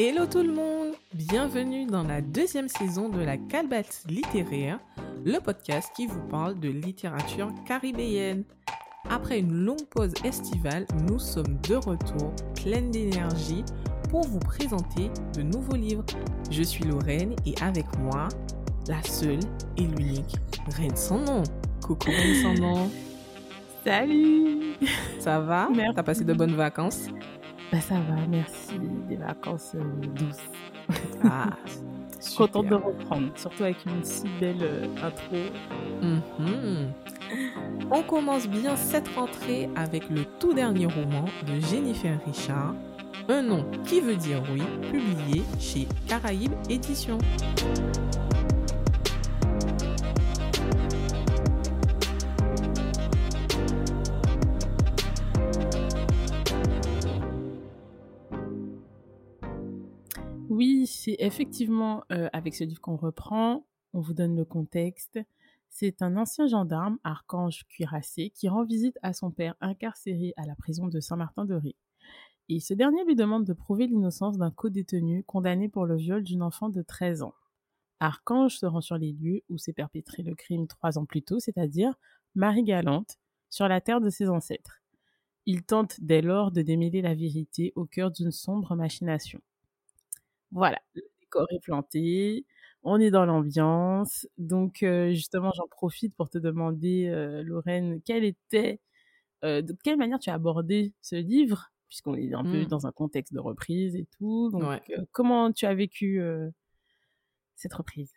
Hello tout le monde Bienvenue dans la deuxième saison de la Calbatte littéraire, le podcast qui vous parle de littérature caribéenne. Après une longue pause estivale, nous sommes de retour, pleine d'énergie, pour vous présenter de nouveaux livres. Je suis Lorraine et avec moi, la seule et l'unique Reine sans nom. Coucou Reine sans nom. Salut Ça va? T'as passé de bonnes vacances? Bah ça va, merci. Des vacances euh, douces. Ah, Contente de reprendre, surtout avec une si belle euh, intro. Mhm. On commence bien cette rentrée avec le tout dernier roman de Jennifer Richard, Un nom qui veut dire oui, publié chez Caraïbes Éditions. Effectivement euh, avec ce livre qu'on reprend. On vous donne le contexte. C'est un ancien gendarme, Archange Cuirassé, qui rend visite à son père incarcéré à la prison de Saint-Martin-de-Ré. Et ce dernier lui demande de prouver l'innocence d'un co-détenu condamné pour le viol d'une enfant de 13 ans. Archange se rend sur les lieux où s'est perpétré le crime trois ans plus tôt, c'est-à-dire Marie-Galante, sur la terre de ses ancêtres. Il tente dès lors de démêler la vérité au cœur d'une sombre machination. Voilà, le décor est planté, on est dans l'ambiance. Donc, euh, justement, j'en profite pour te demander, euh, Lorraine, quelle était, euh, de quelle manière tu as abordé ce livre, puisqu'on est un peu Mm. dans un contexte de reprise et tout. Donc, Ouais. euh, comment tu as vécu cette reprise?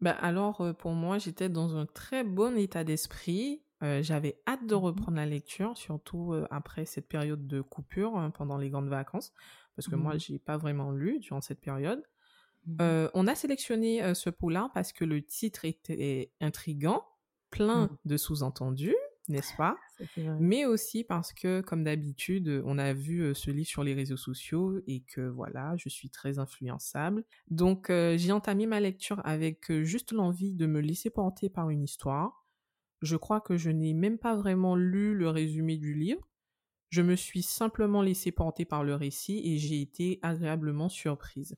Bah alors, pour moi, j'étais dans un très bon état d'esprit. Euh, J'avais hâte de Mhm. reprendre la lecture, surtout euh, après cette période de coupure hein, pendant les grandes vacances, parce que moi, Mhm. j'ai pas vraiment lu durant cette période. Mhm. Euh, on a sélectionné euh, ce polar parce que le titre était intrigant, plein Mhm. de sous-entendus, n'est-ce pas? Mais aussi parce que, comme d'habitude, on a vu euh, ce livre sur les réseaux sociaux et que voilà, je suis très influençable. Donc, j'ai entamé ma lecture avec juste l'envie de me laisser porter par une histoire. Je crois que je n'ai même pas vraiment lu le résumé du livre. Je me suis simplement laissé porter par le récit et j'ai été agréablement surprise.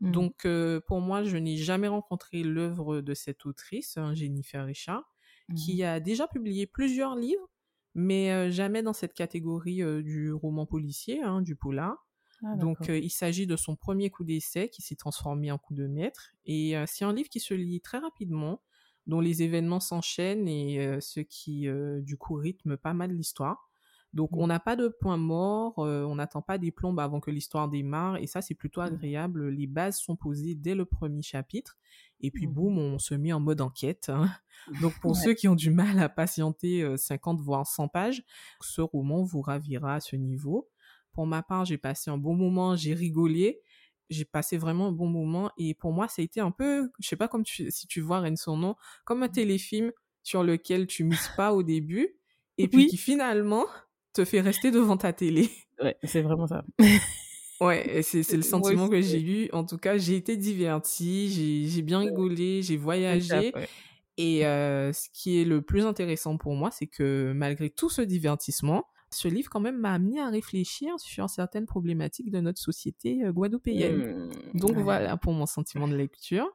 Mhm. Donc, euh, pour moi, je n'ai jamais rencontré l'œuvre de cette autrice, hein, Jennifer Richard, qui a déjà publié plusieurs livres, mais euh, jamais dans cette catégorie euh, du roman policier, hein, du polar. Ah, Donc, il s'agit de son premier coup d'essai qui s'est transformé en coup de maître. Et c'est un livre qui se lit très rapidement, dont les événements s'enchaînent et ce qui, du coup, rythme pas mal l'histoire. Donc, Mm. on n'a pas de point mort, euh, on n'attend pas des plombes avant que l'histoire démarre, et ça, c'est plutôt Mm. agréable. Les bases sont posées dès le premier chapitre, et puis Mhm. boum, on se met en mode enquête. hein. Donc, pour Ouais. ceux qui ont du mal à patienter euh, 50 voire 100 pages, ce roman vous ravira à ce niveau. Pour ma part, j'ai passé un bon moment, j'ai rigolé, j'ai passé vraiment un bon moment, et pour moi, ça a été un peu, je sais pas comme tu, si tu vois Reine son nom, comme un téléfilm sur lequel tu mises pas au début, et puis Oui. qui finalement te fait rester devant ta télé. Ouais, c'est vraiment ça. Ouais, c'est c'est le sentiment que j'ai eu. En tout cas, j'ai été divertie, j'ai j'ai bien rigolé, j'ai ça, voyagé. ouais. Et euh, ce qui est le plus intéressant pour moi, c'est que malgré tout ce divertissement, ce livre quand même m'a amené à réfléchir sur certaines problématiques de notre société euh, guadeloupéenne. Mm, Donc ouais. voilà pour mon sentiment de lecture.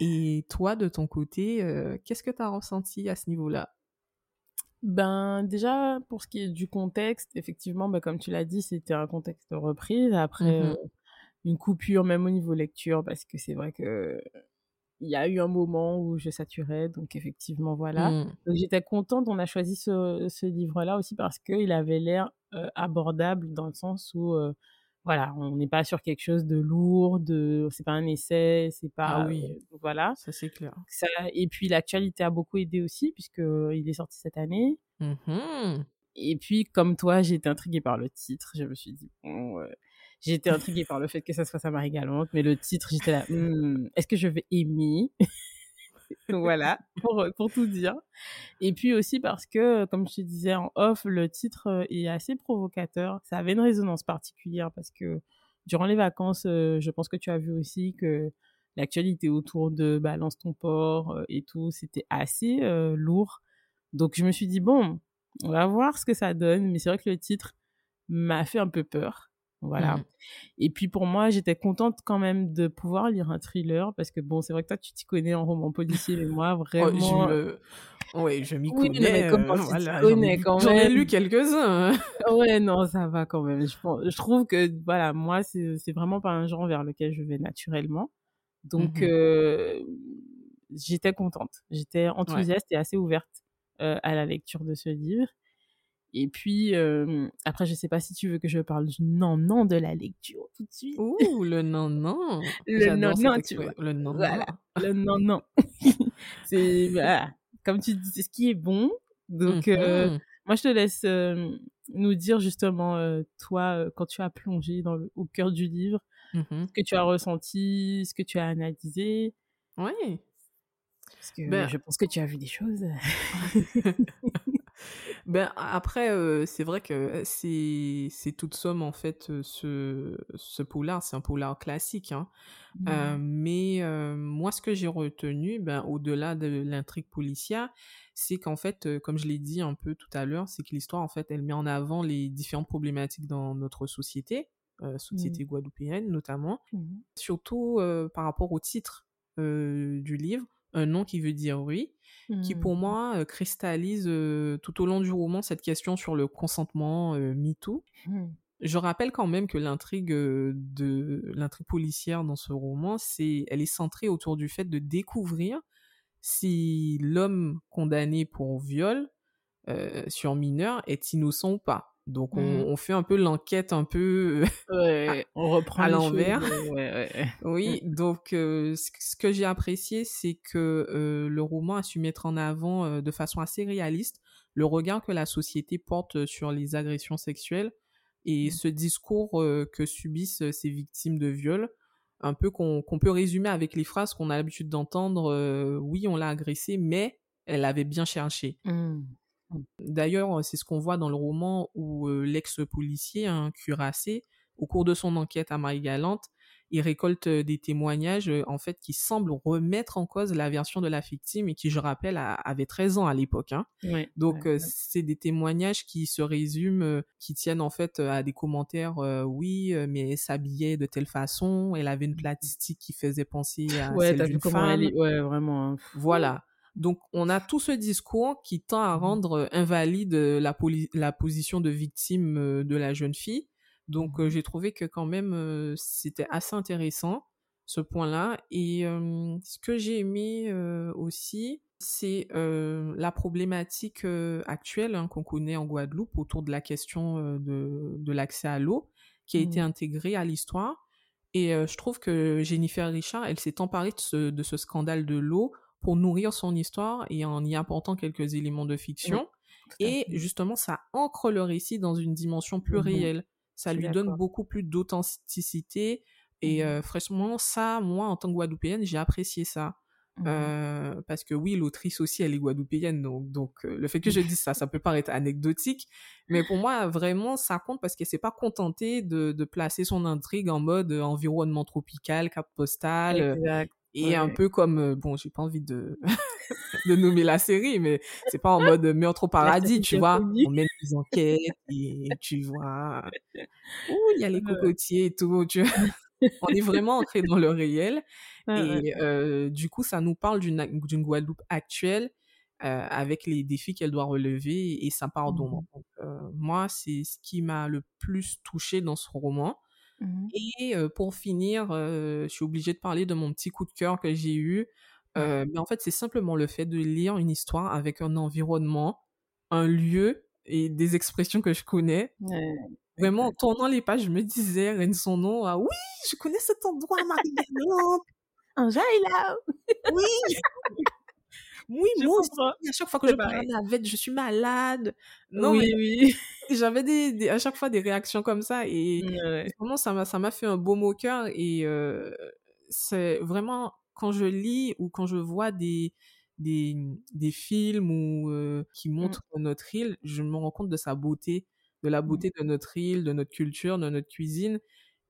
Et toi, de ton côté, euh, qu'est-ce que tu as ressenti à ce niveau-là? Ben, déjà, pour ce qui est du contexte, effectivement, ben, comme tu l'as dit, c'était un contexte de reprise. Après, Mhm. euh, une coupure, même au niveau lecture, parce que c'est vrai que il y a eu un moment où je saturais, donc effectivement, voilà. Mm. Donc j'étais contente, on a choisi ce, ce livre-là aussi parce qu'il avait l'air euh, abordable dans le sens où, euh, voilà, on n'est pas sur quelque chose de lourd, de, c'est pas un essai, c'est pas, Ah oui. euh, voilà. Ça, c'est clair. Ça, et puis l'actualité a beaucoup aidé aussi puisque il est sorti cette année. Mhm. Et puis, comme toi, j'ai été intriguée par le titre. Je me suis dit, bon, euh, j'ai été intriguée par le fait que ça soit sa Marie Galante, mais le titre, j'étais là, Hmm, est-ce que je vais aimer? voilà, pour, pour tout dire. Et puis aussi parce que, comme je te disais en off, le titre euh, est assez provocateur. Ça avait une résonance particulière parce que durant les vacances, euh, je pense que tu as vu aussi que l'actualité autour de Balance ton port euh, et tout, c'était assez euh, lourd. Donc je me suis dit, bon, on va voir ce que ça donne. Mais c'est vrai que le titre m'a fait un peu peur. Voilà. Mmh. Et puis pour moi, j'étais contente quand même de pouvoir lire un thriller parce que bon, c'est vrai que toi tu t'y connais en roman policier, mais moi Oh, vraiment. je me... Ouais, je m'y Oui, connais. mais euh, comment tu voilà, connais lu- quand j'en ai même lu quelques-uns. hein. Ouais, non, ça va quand même. Je, pense- je trouve que voilà, moi c'est c'est vraiment pas un genre vers lequel je vais naturellement. Donc Mhm. euh, j'étais contente, j'étais Ouais. enthousiaste et assez ouverte euh, à la lecture de ce livre. Et puis euh, après, je sais pas si tu veux que je parle du non non de la lecture tout de suite. Ouh, le non non. Le J'adore non cette non, tu vois. Le non Voilà. Le non non. c'est voilà, comme tu dis, c'est ce qui est bon. Donc euh, Mhm. moi, je te laisse euh, nous dire justement, toi, quand tu as plongé dans le, au cœur du livre, Mhm. ce que tu as ressenti, ce que tu as analysé, Ouais. parce que Ben, je pense que tu as vu des choses. Ben, après, euh, c'est vrai que c'est c'est toute somme, en fait, euh, ce, ce polar, c'est un polar classique, hein. Euh, mais euh, moi, ce que j'ai retenu, ben, au-delà de l'intrigue policière, c'est qu'en fait, comme je l'ai dit un peu tout à l'heure, c'est que l'histoire, en fait, elle met en avant les différentes problématiques dans notre société, euh, Mm. société guadeloupéenne notamment, Mhm. surtout par rapport au titre du livre, Un nom qui veut dire oui, qui pour Mm. moi euh, cristallise euh, tout au long du roman cette question sur le consentement euh, MeToo. Mm. Je rappelle quand même que l'intrigue euh, de l'intrigue policière dans ce roman, c'est elle est centrée autour du fait de découvrir si l'homme condamné pour viol sur mineur est innocent ou pas. Donc on, Mm. on fait un peu l'enquête un peu Ouais, on reprend à l'envers. Ouais, ouais, ouais. Oui, donc euh, ce que j'ai apprécié, c'est que euh, le roman a su mettre en avant euh, de façon assez réaliste le regard que la société porte sur les agressions sexuelles et Mm. ce discours que subissent ces victimes de viol, un peu qu'on peut résumer avec les phrases qu'on a l'habitude d'entendre, oui, on l'a agressée, mais elle avait bien cherché. Mm. D'ailleurs, c'est ce qu'on voit dans le roman où euh, l'ex-policier, un cuirassé, au cours de son enquête à Marie-Galante, il récolte euh, des témoignages euh, en fait qui semblent remettre en cause la version de la victime et qui, je rappelle, a- avait 13 ans à l'époque. hein. Ouais, Donc, ouais, ouais. c'est des témoignages qui se résument, qui tiennent en fait à des commentaires, euh, oui, mais elle s'habillait de telle façon, elle avait une plastique qui faisait penser à Ouais, celle t'as vu comment elle est. Ouais, vraiment. hein. Voilà. Donc, on a tout ce discours qui tend à Mhm. rendre euh, invalide euh, la, position de victime euh, de la jeune fille. Donc, euh, Mhm. j'ai trouvé que quand même, euh, c'était assez intéressant, ce point-là. Et euh, ce que j'ai aimé aussi, c'est la problématique actuelle hein, qu'on connaît en Guadeloupe autour de la question de, de l'accès à l'eau, qui a été Mhm. intégrée à l'histoire. Et je trouve que Jennifer Richard, elle s'est emparée de ce, de ce scandale de l'eau pour nourrir son histoire et en y apportant quelques éléments de fiction. Et justement, ça ancre le récit dans une dimension plus Mhm. réelle. Ça lui donne beaucoup plus d'authenticité. Et Mhm. euh, franchement, ça, moi, en tant que Guadeloupéenne, j'ai apprécié ça. Mhm. Euh, parce que oui, l'autrice aussi, elle est guadeloupéenne. Donc, donc euh, le fait que je dise ça, ça peut paraître anecdotique. Mais pour moi, vraiment, ça compte parce qu'elle s'est pas contentée de, de placer son intrigue en mode environnement tropical, cap postal. Euh, et un peu comme, euh, bon, j'ai pas envie de, de nommer la série, mais c'est pas en mode meurtre au paradis, tu vois. On mène des enquêtes et tu vois, ouh, il y a les cocotiers et tout, tu vois. On est vraiment ancré dans le réel. Ouais. Et euh, du coup, ça nous parle d'une Guadeloupe actuelle euh, avec les défis qu'elle doit relever et sa part d'ombre. Mhm. Donc, euh, moi, c'est ce qui m'a le plus touché dans ce roman. Mhm. Et euh, pour finir, euh, je suis obligée de parler de mon petit coup de cœur que j'ai eu. Euh, mais en fait, c'est simplement le fait de lire une histoire avec un environnement, un lieu et des expressions que je connais. Ouais, Vraiment, en tournant les pages, je me disais, Reine son nom, ah oui, je connais cet endroit, Marie-Galante. Là. Oui, oui, Je moi aussi. À chaque fois que je prends la pareil. navette, je suis malade. Non, mais Oui, oui. j'avais des, des- à chaque fois des réactions comme ça et Ouais. vraiment, ça m'a, ça m'a fait un beau mot au cœur et euh, c'est vraiment quand je lis ou quand je vois des, des, des films ou, euh, qui Mm, montrent notre île, je me rends compte de sa beauté, de la mm, beauté de notre île, de notre culture, de notre cuisine.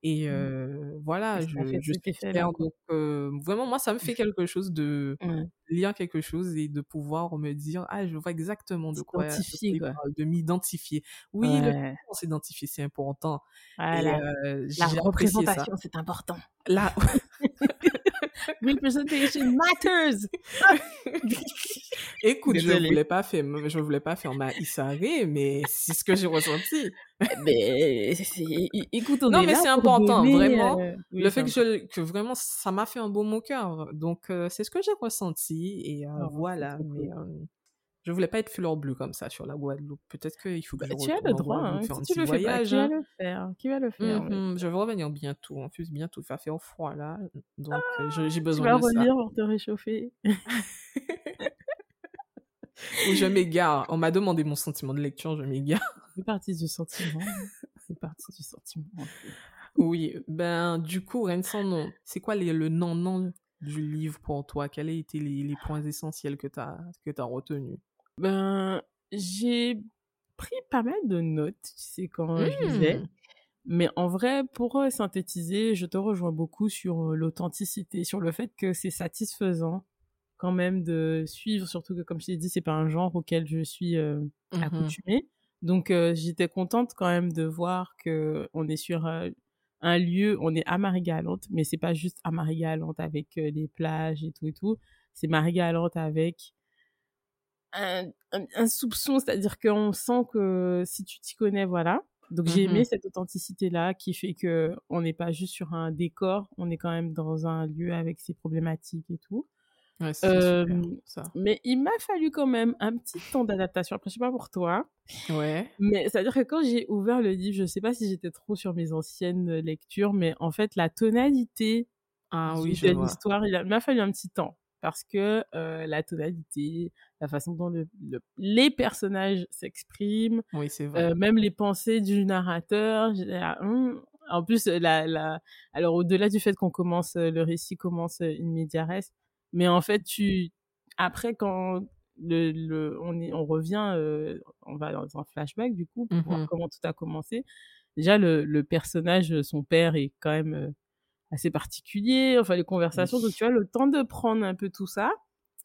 Et Mmh. euh, voilà, je, je suis fière. Donc, euh, vraiment, moi, ça me fait quelque chose de Ouais. lire quelque chose et de pouvoir me dire, ah, je vois exactement de quoi, de quoi S'identifier, m'identifier. Oui, le Ouais. qu'on s'identifie, c'est important. Et euh, La représentation, c'est important. Là, Representation matters! écoute, je voulais pas faire, je voulais pas faire ma Isaré, mais c'est ce que j'ai ressenti. Mais écoute, on Non, est mais c'est important, donner, vraiment. euh, oui, Le fait que je, que vraiment, ça m'a fait un beau au cœur. Donc, euh, c'est ce que j'ai ressenti. Et euh. Oh, voilà. Mais cool. Je voulais pas être fleur bleue comme ça sur la Guadeloupe. Peut-être qu'il faut que Bah, je tu as le droit, hein. faire un Si tu petit le fais pas, qui va le faire? Qui va le faire? ouais. Mhm, je vais revenir bientôt. En plus, bientôt, il va faire froid là. Donc, euh, je- j'ai Tu besoin vas de ça. relire pour te réchauffer. Ou je m'égare. On m'a demandé mon sentiment de lecture, je m'égare. C'est parti du sentiment. C'est parti du sentiment. Oui, ben du coup, rien sans nom. C'est quoi les- le non-non du livre pour toi? Quels ont été les, les points essentiels que tu as, que as retenus? Ben, j'ai pris pas mal de notes, tu sais, quand je lisais. Hmm, Mais en vrai, pour euh, synthétiser, je te rejoins beaucoup sur euh, l'authenticité, sur le fait que c'est satisfaisant quand même de suivre, surtout que comme je t'ai dit, c'est pas un genre auquel je suis euh, mhm. accoutumée. Donc euh, j'étais contente quand même de voir que on est sur euh, un lieu, on est à Marie-Galante, mais c'est pas juste à Marie-Galante avec les plages et tout et tout. C'est Marie-Galante avec un, un, un soupçon, c'est-à-dire qu'on sent que si tu t'y connais, voilà. Donc j'ai aimé Mhm. cette authenticité-là qui fait que on n'est pas juste sur un décor, on est quand même dans un lieu avec ses problématiques et tout. Ouais, Euh, super, ça. mais il m'a fallu quand même un petit temps d'adaptation. Après, je sais pas pour toi, Ouais. mais c'est-à-dire que quand j'ai ouvert le livre, je sais pas si j'étais trop sur mes anciennes lectures, mais en fait, la tonalité Ah oui, de l'histoire, il m'a fallu un petit temps. Parce que euh, la tonalité, la façon dont le- le- les personnages s'expriment, Oui, euh, même les pensées du narrateur. là, Hum. En plus, la, la... alors au-delà du fait qu'on commence, euh, le récit commence euh, in media res, mais en fait, tu après quand le, le on est, on revient, euh, on va dans un flashback du coup pour voir Mhm. comment tout a commencé. Déjà, le, le personnage, son père est quand même euh, assez particulier. Enfin, les conversations, Oui. donc tu as le temps de prendre un peu tout ça.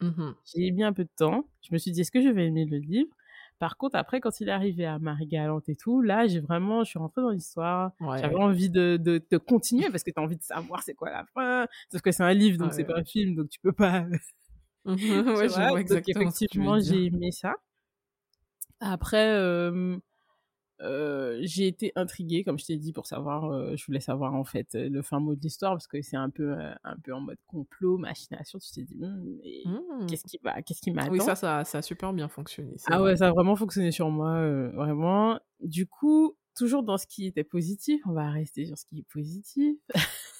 Mhm. J'ai mis un peu de temps. Je me suis dit, est-ce que je vais aimer le livre? Par contre, après, quand il est arrivé à Marie-Galante et tout, là, j'ai vraiment, je suis rentrée dans l'histoire. J'avais envie de, de, de continuer parce que tu as envie de savoir c'est quoi la fin. Sauf que c'est un livre, donc c'est Ouais. pas un film, donc tu peux pas. Tu ouais, je vois? Donc, exactement effectivement, j'ai aimé ça. Après, euh, euh, j'ai été intriguée, comme je t'ai dit, pour savoir, euh, je voulais savoir en fait le fin mot de l'histoire parce que c'est un peu, euh, un peu en mode complot, machination. Tu t'es dit, Hum, Mhm. qu'est-ce qui va, qu'est-ce qui m'attend? Oui, ça, ça, ça a super bien fonctionné. Ah vrai. ouais, ça a vraiment fonctionné sur moi, vraiment. Du coup, toujours dans ce qui était positif, on va rester sur ce qui est positif.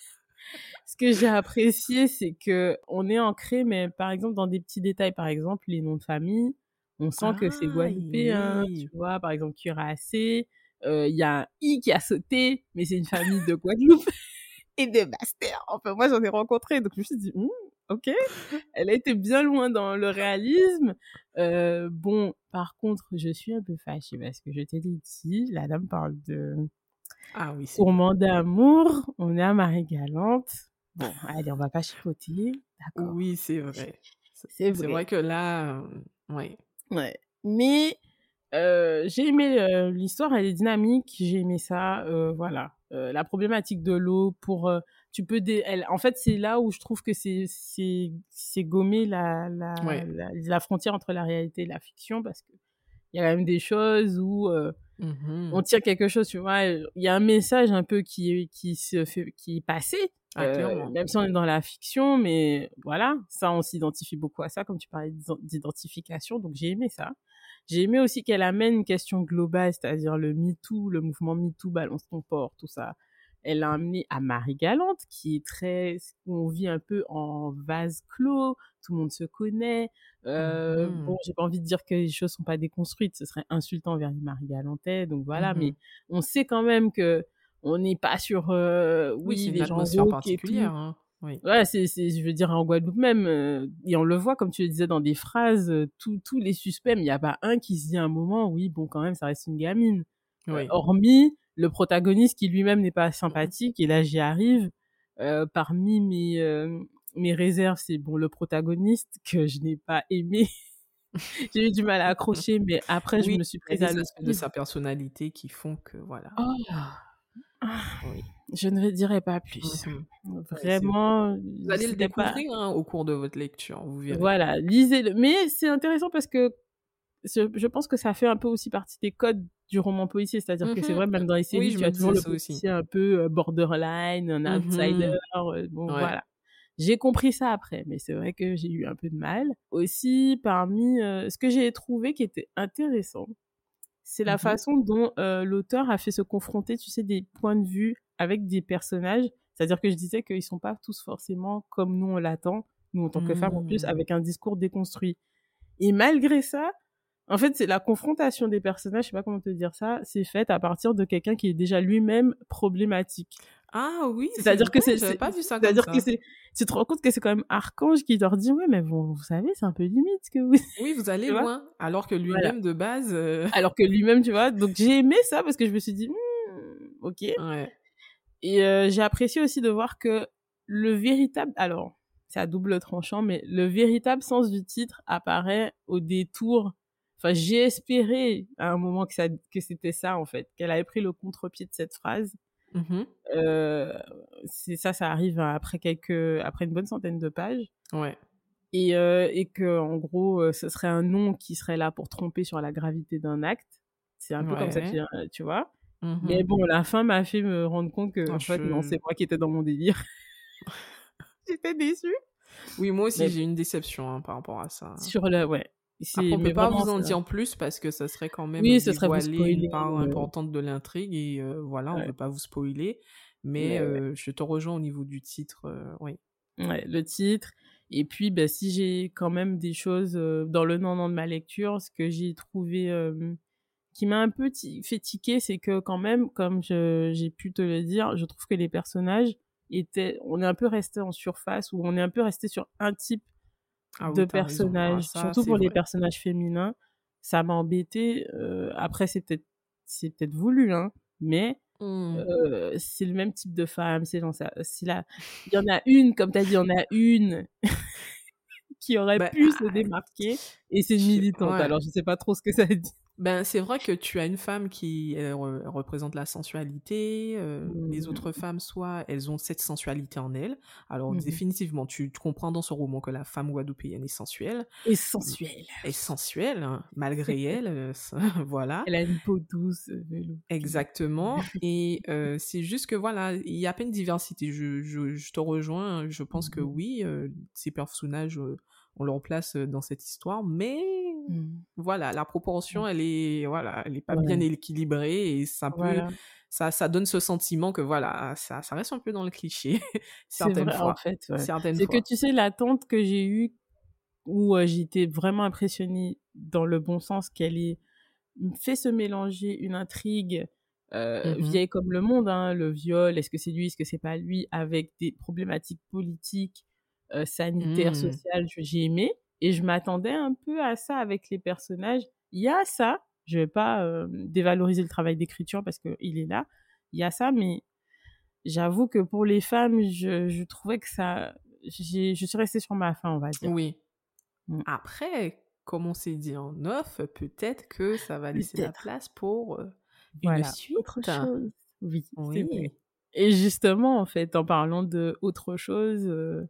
ce que j'ai apprécié, c'est que on est ancré, mais par exemple dans des petits détails, par exemple les noms de famille, on sent que c'est Ah, guadeloupéen, oui. tu vois, par exemple cuirassé, euh, il y a un i qui a sauté, mais c'est une famille de Guadeloupe et de Bastère. Enfin, moi j'en ai rencontré, donc je me suis dit, Hum, ok, elle a été bien loin dans le réalisme. Euh, bon, par contre, je suis un peu fâchée parce que je t'ai dit ici, la dame parle de Ah oui, c'est tourment d'amour, on est à Marie-Galante. Bon, allez, on va pas chipoter, d'accord. Oui, c'est vrai. C'est vrai. vrai que là, euh, ouais. Ouais. Mais euh, j'ai aimé euh, l'histoire, elle est dynamique, j'ai aimé ça, euh, voilà. La problématique de l'eau pour tu peux dé- elle, en fait c'est là où je trouve que c'est gommer la la, Ouais. la la frontière entre la réalité et la fiction parce que il y a quand même des choses où Mhm. on tire quelque chose, tu vois. Il y a un message un peu qui, qui se fait, qui est passé, Ah, euh, même si on est dans la fiction, mais voilà, ça, on s'identifie beaucoup à ça, comme tu parlais d'ident- d'identification, donc j'ai aimé ça. J'ai aimé aussi qu'elle amène une question globale, c'est-à-dire le MeToo, le mouvement MeToo, balance ton port, tout ça. Elle l'a amené à Marie Galante, qui est très, on vit un peu en vase clos, tout le monde se connaît. Euh, Mhm. Bon, j'ai pas envie de dire que les choses sont pas déconstruites, ce serait insultant vers les Marie Galantais, donc voilà, Mhm. mais on sait quand même que on n'est pas sur, euh, Oui, oui, les gens et particulière. tout. Hein. Oui. Ouais, c'est, je veux dire, en Guadeloupe même, euh, et on le voit, comme tu le disais dans des phrases, euh, tous tous les suspects, mais il n'y a pas un qui se dit à un moment, oui, bon, quand même, ça reste une gamine. Euh, Oui. hormis le protagoniste qui lui-même n'est pas sympathique. Et là, j'y arrive. Euh, parmi mes euh, mes réserves, c'est bon le protagoniste que je n'ai pas aimé. J'ai eu du mal à accrocher, mais après, je me suis prise à de sa personnalité qui font que voilà. Oh. Oui. Je ne dirai pas plus. Mmh Vraiment. Vous allez le découvrir hein, au cours de votre lecture, vous verrez. Voilà, lisez-le. Mais c'est intéressant parce que je pense que ça fait un peu aussi partie des codes du roman policier, c'est-à-dire que c'est mmh vrai, même dans les séries, tu as toujours le policier un peu euh, borderline, un mmh outsider, euh, bon voilà. J'ai compris ça après, mais c'est vrai que j'ai eu un peu de mal. Aussi, parmi euh, ce que j'ai trouvé qui était intéressant, c'est la façon dont l'auteur a fait se confronter, tu sais, des points de vue avec des personnages. C'est-à-dire que je disais qu'ils sont pas tous forcément comme nous on l'attend, nous en tant que femmes en plus, avec un discours déconstruit. Et malgré ça, en fait, c'est la confrontation des personnages, je sais pas comment te dire ça, c'est fait à partir de quelqu'un qui est déjà lui-même problématique. Ah oui, c'est-à-dire que c'est pas vu ça C'est-à-dire que c'est tu te rends compte que c'est quand même Archange qui leur dit ouais mais bon, vous savez, c'est un peu limite que vous Oui, vous allez loin alors que lui-même de base euh, alors que lui-même, tu vois. Donc j'ai aimé ça parce que je me suis dit hmm, OK. Ouais. Et euh, j'ai apprécié aussi de voir que le véritable alors, c'est à double tranchant mais le véritable sens du titre apparaît au détour Enfin, j'ai espéré à un moment que, ça, que c'était ça, en fait, qu'elle avait pris le contre-pied de cette phrase. Mmh euh, c'est ça, ça arrive après quelques, après une bonne centaine de pages. Ouais. Et, euh, et que, en gros, euh, ce serait un nom qui serait là pour tromper sur la gravité d'un acte. C'est un peu comme ça, tu vois. Mmh Mais bon, la fin m'a fait me rendre compte que, en fait, non, c'est moi qui étais dans mon délire. J'étais déçue. Oui, moi aussi, j'ai une déception hein, par rapport à ça. Sur le, ouais. Après, on peut pas vous en dire plus parce que ça serait quand même oui, ce serait une part importante de l'intrigue et euh, voilà, on ne veut pas vous spoiler. Mais, euh, je te rejoins au niveau du titre, euh, oui. Ouais, le titre. Et puis, bah, si j'ai quand même des choses dans le nom de ma lecture, ce que j'ai trouvé qui m'a un peu fait tiquer, c'est que quand même, comme j'ai pu te le dire, je trouve que les personnages étaient, on est un peu resté en surface ou on est un peu resté sur un type ah de personnages, surtout pour les personnages féminins. Ça m'a embêté. Euh, après, c'est peut-être c'est peut-être voulu, hein, mais mmh. euh, c'est le même type de femme. C'est ça. là, il y en a une, comme tu as dit, il y en a une qui aurait bah, pu se ah, démarquer et c'est une militante. Alors, je sais pas trop ce que ça dit. Ben, c'est vrai que tu as une femme qui représente la sensualité, euh, les mmh. autres femmes, soit elles ont cette sensualité en elles. Alors, mmh définitivement, tu, comprends dans ce roman que la femme guadeloupéenne est sensuelle. Et sensuelle. Est sensuelle, hein, malgré elle, euh, voilà. Elle a une peau douce, Exactement. Et euh, c'est juste que, voilà, il y a pas une diversité. Je, je, je te rejoins, je pense que mmh oui, ces personnages on le remplace dans cette histoire, mais mmh. voilà, la proportion, mmh. elle est, voilà, elle est pas bien équilibrée et ça peut, ça, ça donne ce sentiment que voilà, ça, ça reste un peu dans le cliché certaines vrai, fois. En fait, c'est que tu sais l'attente que j'ai eue où j'étais vraiment impressionnée dans le bon sens qu'elle ait fait se mélanger une intrigue euh, mmh vieille comme le monde, hein, le viol, est-ce que c'est lui, est-ce que c'est pas lui, avec des problématiques politiques euh, sanitaire, mmh. social, j'ai aimé. Et je m'attendais un peu à ça avec les personnages. Il y a ça, je vais pas euh, dévaloriser le travail d'écriture parce qu'il est là. Il y a ça, mais j'avoue que pour les femmes, je, je trouvais que ça. Je suis restée sur ma fin, on va dire. Oui. Mmh. Après, comme on s'est dit en off, peut-être que ça va laisser la place pour euh, une suite. Autre chose. Oui, oui. Et justement, en fait, en parlant de autre chose, euh,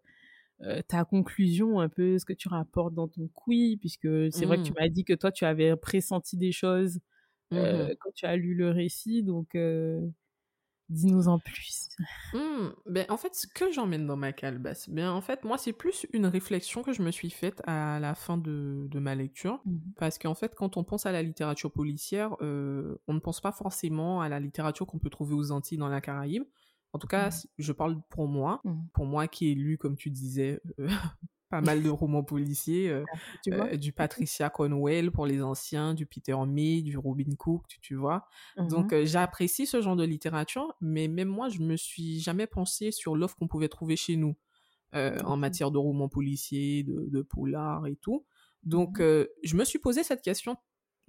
ta conclusion, un peu ce que tu rapportes dans ton quiz, puisque c'est vrai que tu mmh. m'as dit que toi, tu avais pressenti des choses mmh euh, quand tu as lu le récit, donc euh, dis-nous en plus. Mmh, ben, en fait, ce que j'emmène dans ma calebasse, ben, en fait, moi, c'est plus une réflexion que je me suis faite à la fin de, de ma lecture, parce qu'en fait, quand on pense à la littérature policière, on ne pense pas forcément à la littérature qu'on peut trouver aux Antilles dans la Caraïbe, en tout cas, mmh. je parle pour moi, mmh. pour moi qui ai lu, comme tu disais, euh, pas mal de romans policiers, euh, euh, du Patricia Conwell pour les anciens, du Peter May, du Robin Cook, tu, vois? Mmh Donc, j'apprécie ce genre de littérature, mais même moi, je me suis jamais pensé sur l'offre qu'on pouvait trouver chez nous en matière de romans policiers, de, de polars et tout. Donc, je me suis posé cette question,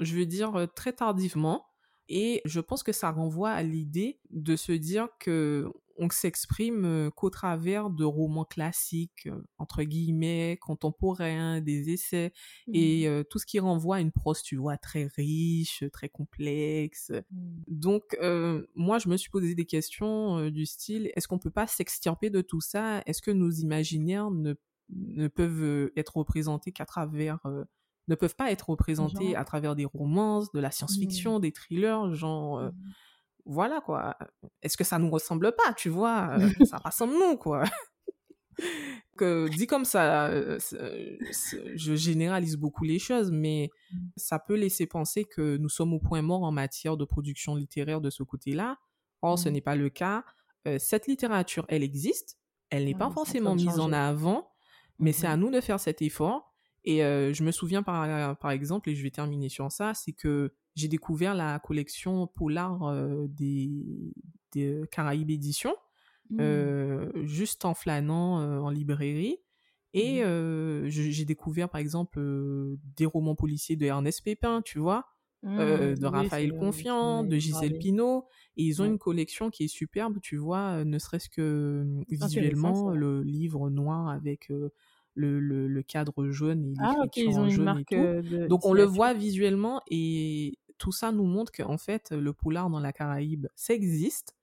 je veux dire, très tardivement. Et je pense que ça renvoie à l'idée de se dire que on s'exprime euh, qu'au travers de romans classiques, euh, entre guillemets, contemporains, des essais, et mmh. tout ce qui renvoie à une prose, tu vois, très riche, très complexe. Mmh. Donc, moi, je me suis posé des questions du style, est-ce qu'on peut pas s'extirper de tout ça? Est-ce que nos imaginaires ne, ne peuvent être représentés qu'à travers ne peuvent pas être représentés à travers des romances, de la science-fiction, mmh. des thrillers, genre mmh voilà quoi. Est-ce que ça nous ressemble pas, tu vois? Euh, Ça rassemble nous quoi. que dit comme ça, euh, euh, je généralise beaucoup les choses, mais mmh. ça peut laisser penser que nous sommes au point mort en matière de production littéraire de ce côté-là. Or, ce mmh. n'est pas le cas. cette littérature, elle existe, elle n'est pas forcément mise en avant, mais c'est à nous de faire cet effort. Et je me souviens par, par exemple, et je vais terminer sur ça, c'est que j'ai découvert la collection Polar euh, des, des, Caraïbes Éditions, mmh. euh, juste en flânant euh, en librairie. Et mmh. j'ai découvert, par exemple, des romans policiers de Ernest Pépin, tu vois, mmh. de Raphaël Confiant, de Gisèle Pinault. Et ils ont une collection qui est superbe, tu vois, ne serait-ce que visuellement, le livre noir avec le, le, cadre jaune et ah, l'écriture en jaune et tout. Donc on le voit visuellement et tout ça nous montre qu'en fait, le polar dans la Caraïbe, ça existe.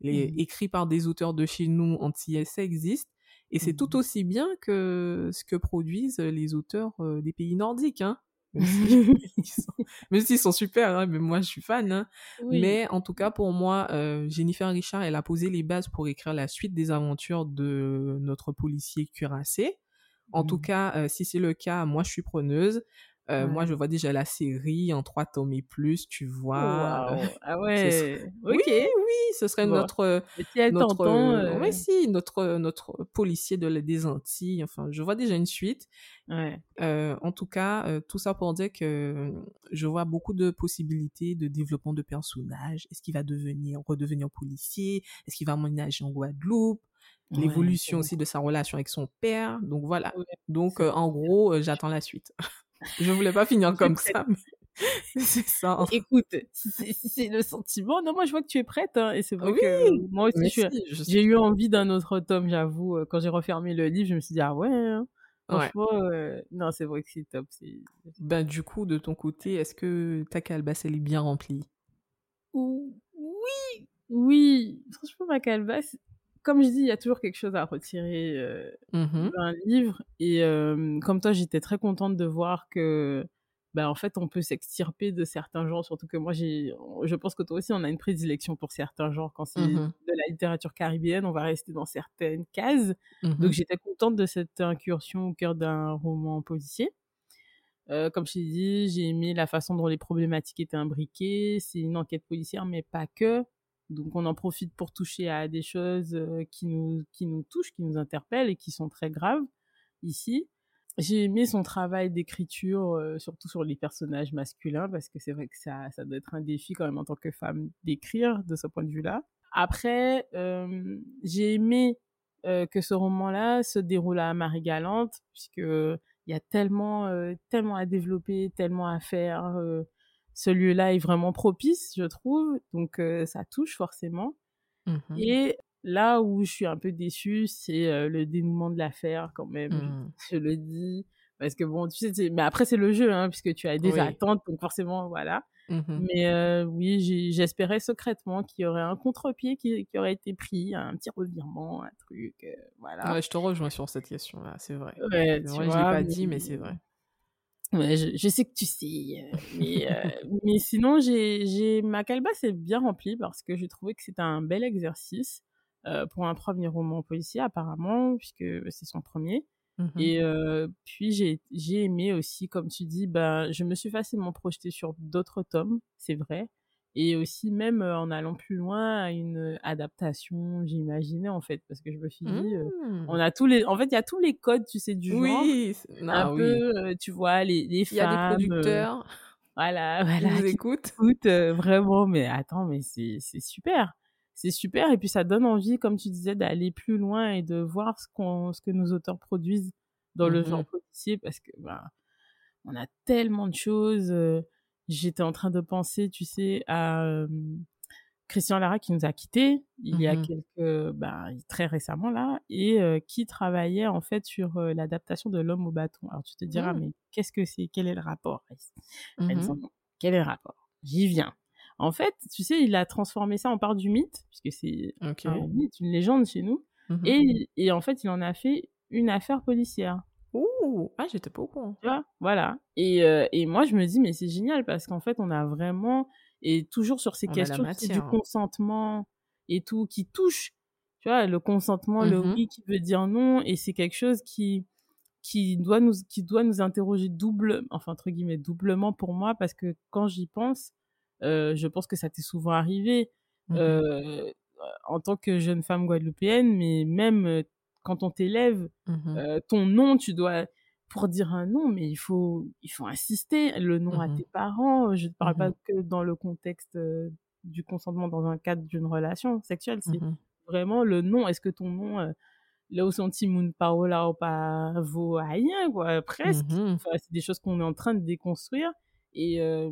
Les, mmh. Écrit par des auteurs de chez nous, antillais, ça existe. Et c'est tout mmh. aussi bien que ce que produisent les auteurs euh, des pays nordiques. Hein. Même s'ils sont, super, hein, mais moi je suis fan. Hein. Mais en tout cas, pour moi, euh, Jennifer Richard, elle a posé les bases pour écrire la suite des aventures de notre policier cuirassé. En tout mmh. cas, euh, si c'est le cas, moi je suis preneuse. Euh, moi, je vois déjà la série en trois tomes et plus, tu vois. Ah ouais. Oui, oui, ce serait notre, notre, euh, oui, si, notre, notre policier de des Antilles. Enfin, je vois déjà une suite. Ouais. Euh, en tout cas, tout ça pour dire que je vois beaucoup de possibilités de développement de personnages. Est-ce qu'il va devenir, redevenir policier? Est-ce qu'il va emménager en Guadeloupe? L'évolution aussi de sa relation avec son père. Donc voilà. Donc en gros, j'attends la suite. Je voulais pas finir comme ça. c'est ça. Écoute, si c'est le sentiment, non, moi je vois que tu es prête. Hein, et c'est vrai que moi aussi, j'ai eu envie d'un autre tome, j'avoue. Euh, quand j'ai refermé le livre, je me suis dit, ah ouais. Hein. Franchement, euh, non, c'est vrai que c'est top. Ben, du coup, de ton côté, est-ce que ta calebasse, elle est bien remplie? Oui, oui. Franchement, ma calebasse, comme je dis, il y a toujours quelque chose à retirer euh, mmh d'un livre. Et euh, comme toi, j'étais très contente de voir que, ben, en fait, on peut s'extirper de certains genres. Surtout que moi, j'ai, je pense que toi aussi, on a une prédilection pour certains genres. Quand c'est mmh de la littérature caribéenne, on va rester dans certaines cases. Mmh Donc, j'étais contente de cette incursion au cœur d'un roman policier. Euh, comme je t'ai dit, j'ai aimé la façon dont les problématiques étaient imbriquées. C'est une enquête policière, mais pas que. Donc on en profite pour toucher à des choses euh, qui nous, qui nous touchent, qui nous interpellent et qui sont très graves ici. J'ai aimé son travail d'écriture, euh, surtout sur les personnages masculins, parce que c'est vrai que ça, ça doit être un défi quand même en tant que femme d'écrire de ce point de vue-là. Après, euh, j'ai aimé que ce roman-là se déroule à Marie-Galante, puisque il y a tellement, tellement à développer, tellement à faire ce lieu-là est vraiment propice, je trouve. Donc, euh, ça touche forcément. Mmh Et là où je suis un peu déçue, c'est euh, le dénouement de l'affaire, quand même. Mmh. Je le dis. Parce que bon, tu sais, mais après, c'est le jeu, hein, puisque tu as des attentes, donc forcément, voilà. Mmh mais euh, oui, j'espérais secrètement qu'il y aurait un contre-pied qui, qui, aurait été pris, un petit revirement, un truc, voilà. Ouais, je te rejoins sur cette question-là, c'est vrai. Ouais, je l'ai pas dit, mais c'est vrai. Ouais, je, je, sais que tu sais. Euh, mais, euh, mais sinon, j'ai, j'ai, ma calebasse est bien remplie parce que j'ai trouvé que c'était un bel exercice euh, pour un premier roman policier, apparemment, puisque c'est son premier. Mmh Et euh, puis, j'ai, j'ai aimé aussi, comme tu dis, ben, je me suis facilement projetée sur d'autres tomes, c'est vrai et aussi même en allant plus loin à une adaptation j'imaginais en fait parce que je me suis dit on mmh. a tous les en fait il y a tous les codes tu sais du genre oui un ah peu tu vois les, les femmes il y a des producteurs voilà voilà qui écoutent. vraiment mais attends mais c'est c'est super c'est super et puis ça donne envie comme tu disais d'aller plus loin et de voir ce qu'on ce que nos auteurs produisent dans le genre mmh policier parce que ben on a tellement de choses j'étais en train de penser, tu sais, à Christian Lara qui nous a quittés il y a Mmh quelques, ben, très récemment là, et qui travaillait en fait sur l'adaptation de L'Homme au bâton. Alors tu te diras, Mmh. mais qu'est-ce que c'est? Quel est le rapport? Mmh Quel est le rapport? J'y viens. En fait, tu sais, il a transformé ça en part du mythe, puisque c'est un mythe, une légende chez nous, et, et en fait, il en a fait une affaire policière. Ouh! Ah, j'étais pas au courant. Tu vois? Voilà. Et, euh, et moi, je me dis, mais c'est génial parce qu'en fait, on a vraiment, et toujours sur ces On questions sais, du matière. consentement et tout, qui touche, tu vois, le consentement, le Mhm. oui qui veut dire non, et c'est quelque chose qui, qui doit nous, qui doit nous interroger double, enfin, entre guillemets, doublement pour moi, parce que quand j'y pense, euh, je pense que ça t'est souvent arrivé, Mhm. euh, en tant que jeune femme guadeloupéenne, mais même quand on t'élève, Mhm. euh, ton nom, tu dois pour dire un nom, mais il faut il faut insister le nom à Mhm. tes parents. Je ne parle pas Mhm. que dans le contexte euh, du consentement dans un cadre d'une relation sexuelle, c'est vraiment le nom. Est-ce que ton nom euh, là où senti moun parola ou pas vaut rien quoi presque. Enfin, c'est des choses qu'on est en train de déconstruire et euh,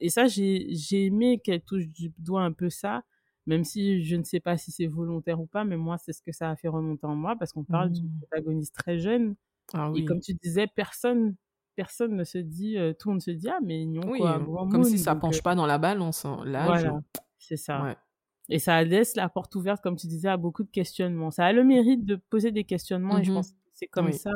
et ça j'ai j'ai aimé qu'elle touche du doigt un peu ça même si je ne sais pas si c'est volontaire ou pas, mais moi, c'est ce que ça a fait remonter en moi, parce qu'on parle d'une Mhm. protagoniste très jeune, Ah et comme tu disais, personne, personne ne se dit, euh, tout le monde se dit, ah, mais ils Oui, quoi, euh, comme si ça donc, penche pas dans la balance, hein. L'âge. Voilà, c'est ça. Ouais. Et ça laisse la porte ouverte, comme tu disais, à beaucoup de questionnements. Ça a le mérite de poser des questionnements, et je Mhm. pense que c'est comme Oui. ça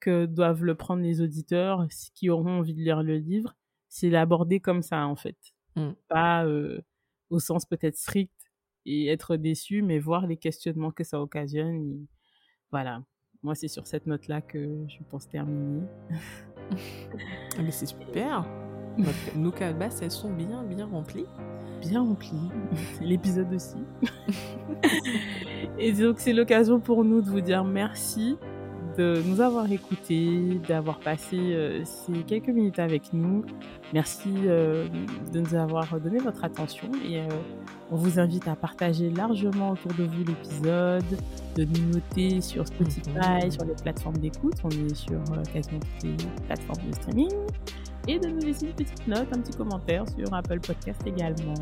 que doivent le prendre les auditeurs, qui auront envie de lire le livre, c'est l'aborder comme ça, en fait. Mm. Pas euh, au sens peut-être strict, et être déçu, mais voir les questionnements que ça occasionne. et Voilà. Moi, c'est sur cette note-là que je pense terminer. Ah, Mais c'est super. Nos calebasses, elles sont bien, bien remplies. Bien rempli. L'épisode aussi. et donc, c'est l'occasion pour nous de vous dire merci de nous avoir écoutés, d'avoir passé euh, ces quelques minutes avec nous. Merci euh, de nous avoir donné votre attention et euh, on vous invite à partager largement autour de vous l'épisode, de nous noter sur Spotify, Mhm. sur les plateformes d'écoute. On est sur quasiment toutes les plateformes de streaming. Et de nous laisser une petite note, un petit commentaire sur Apple Podcast également.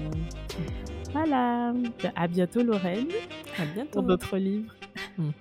Voilà. À bientôt Lorraine À bientôt. pour d'autres livres. Mhm,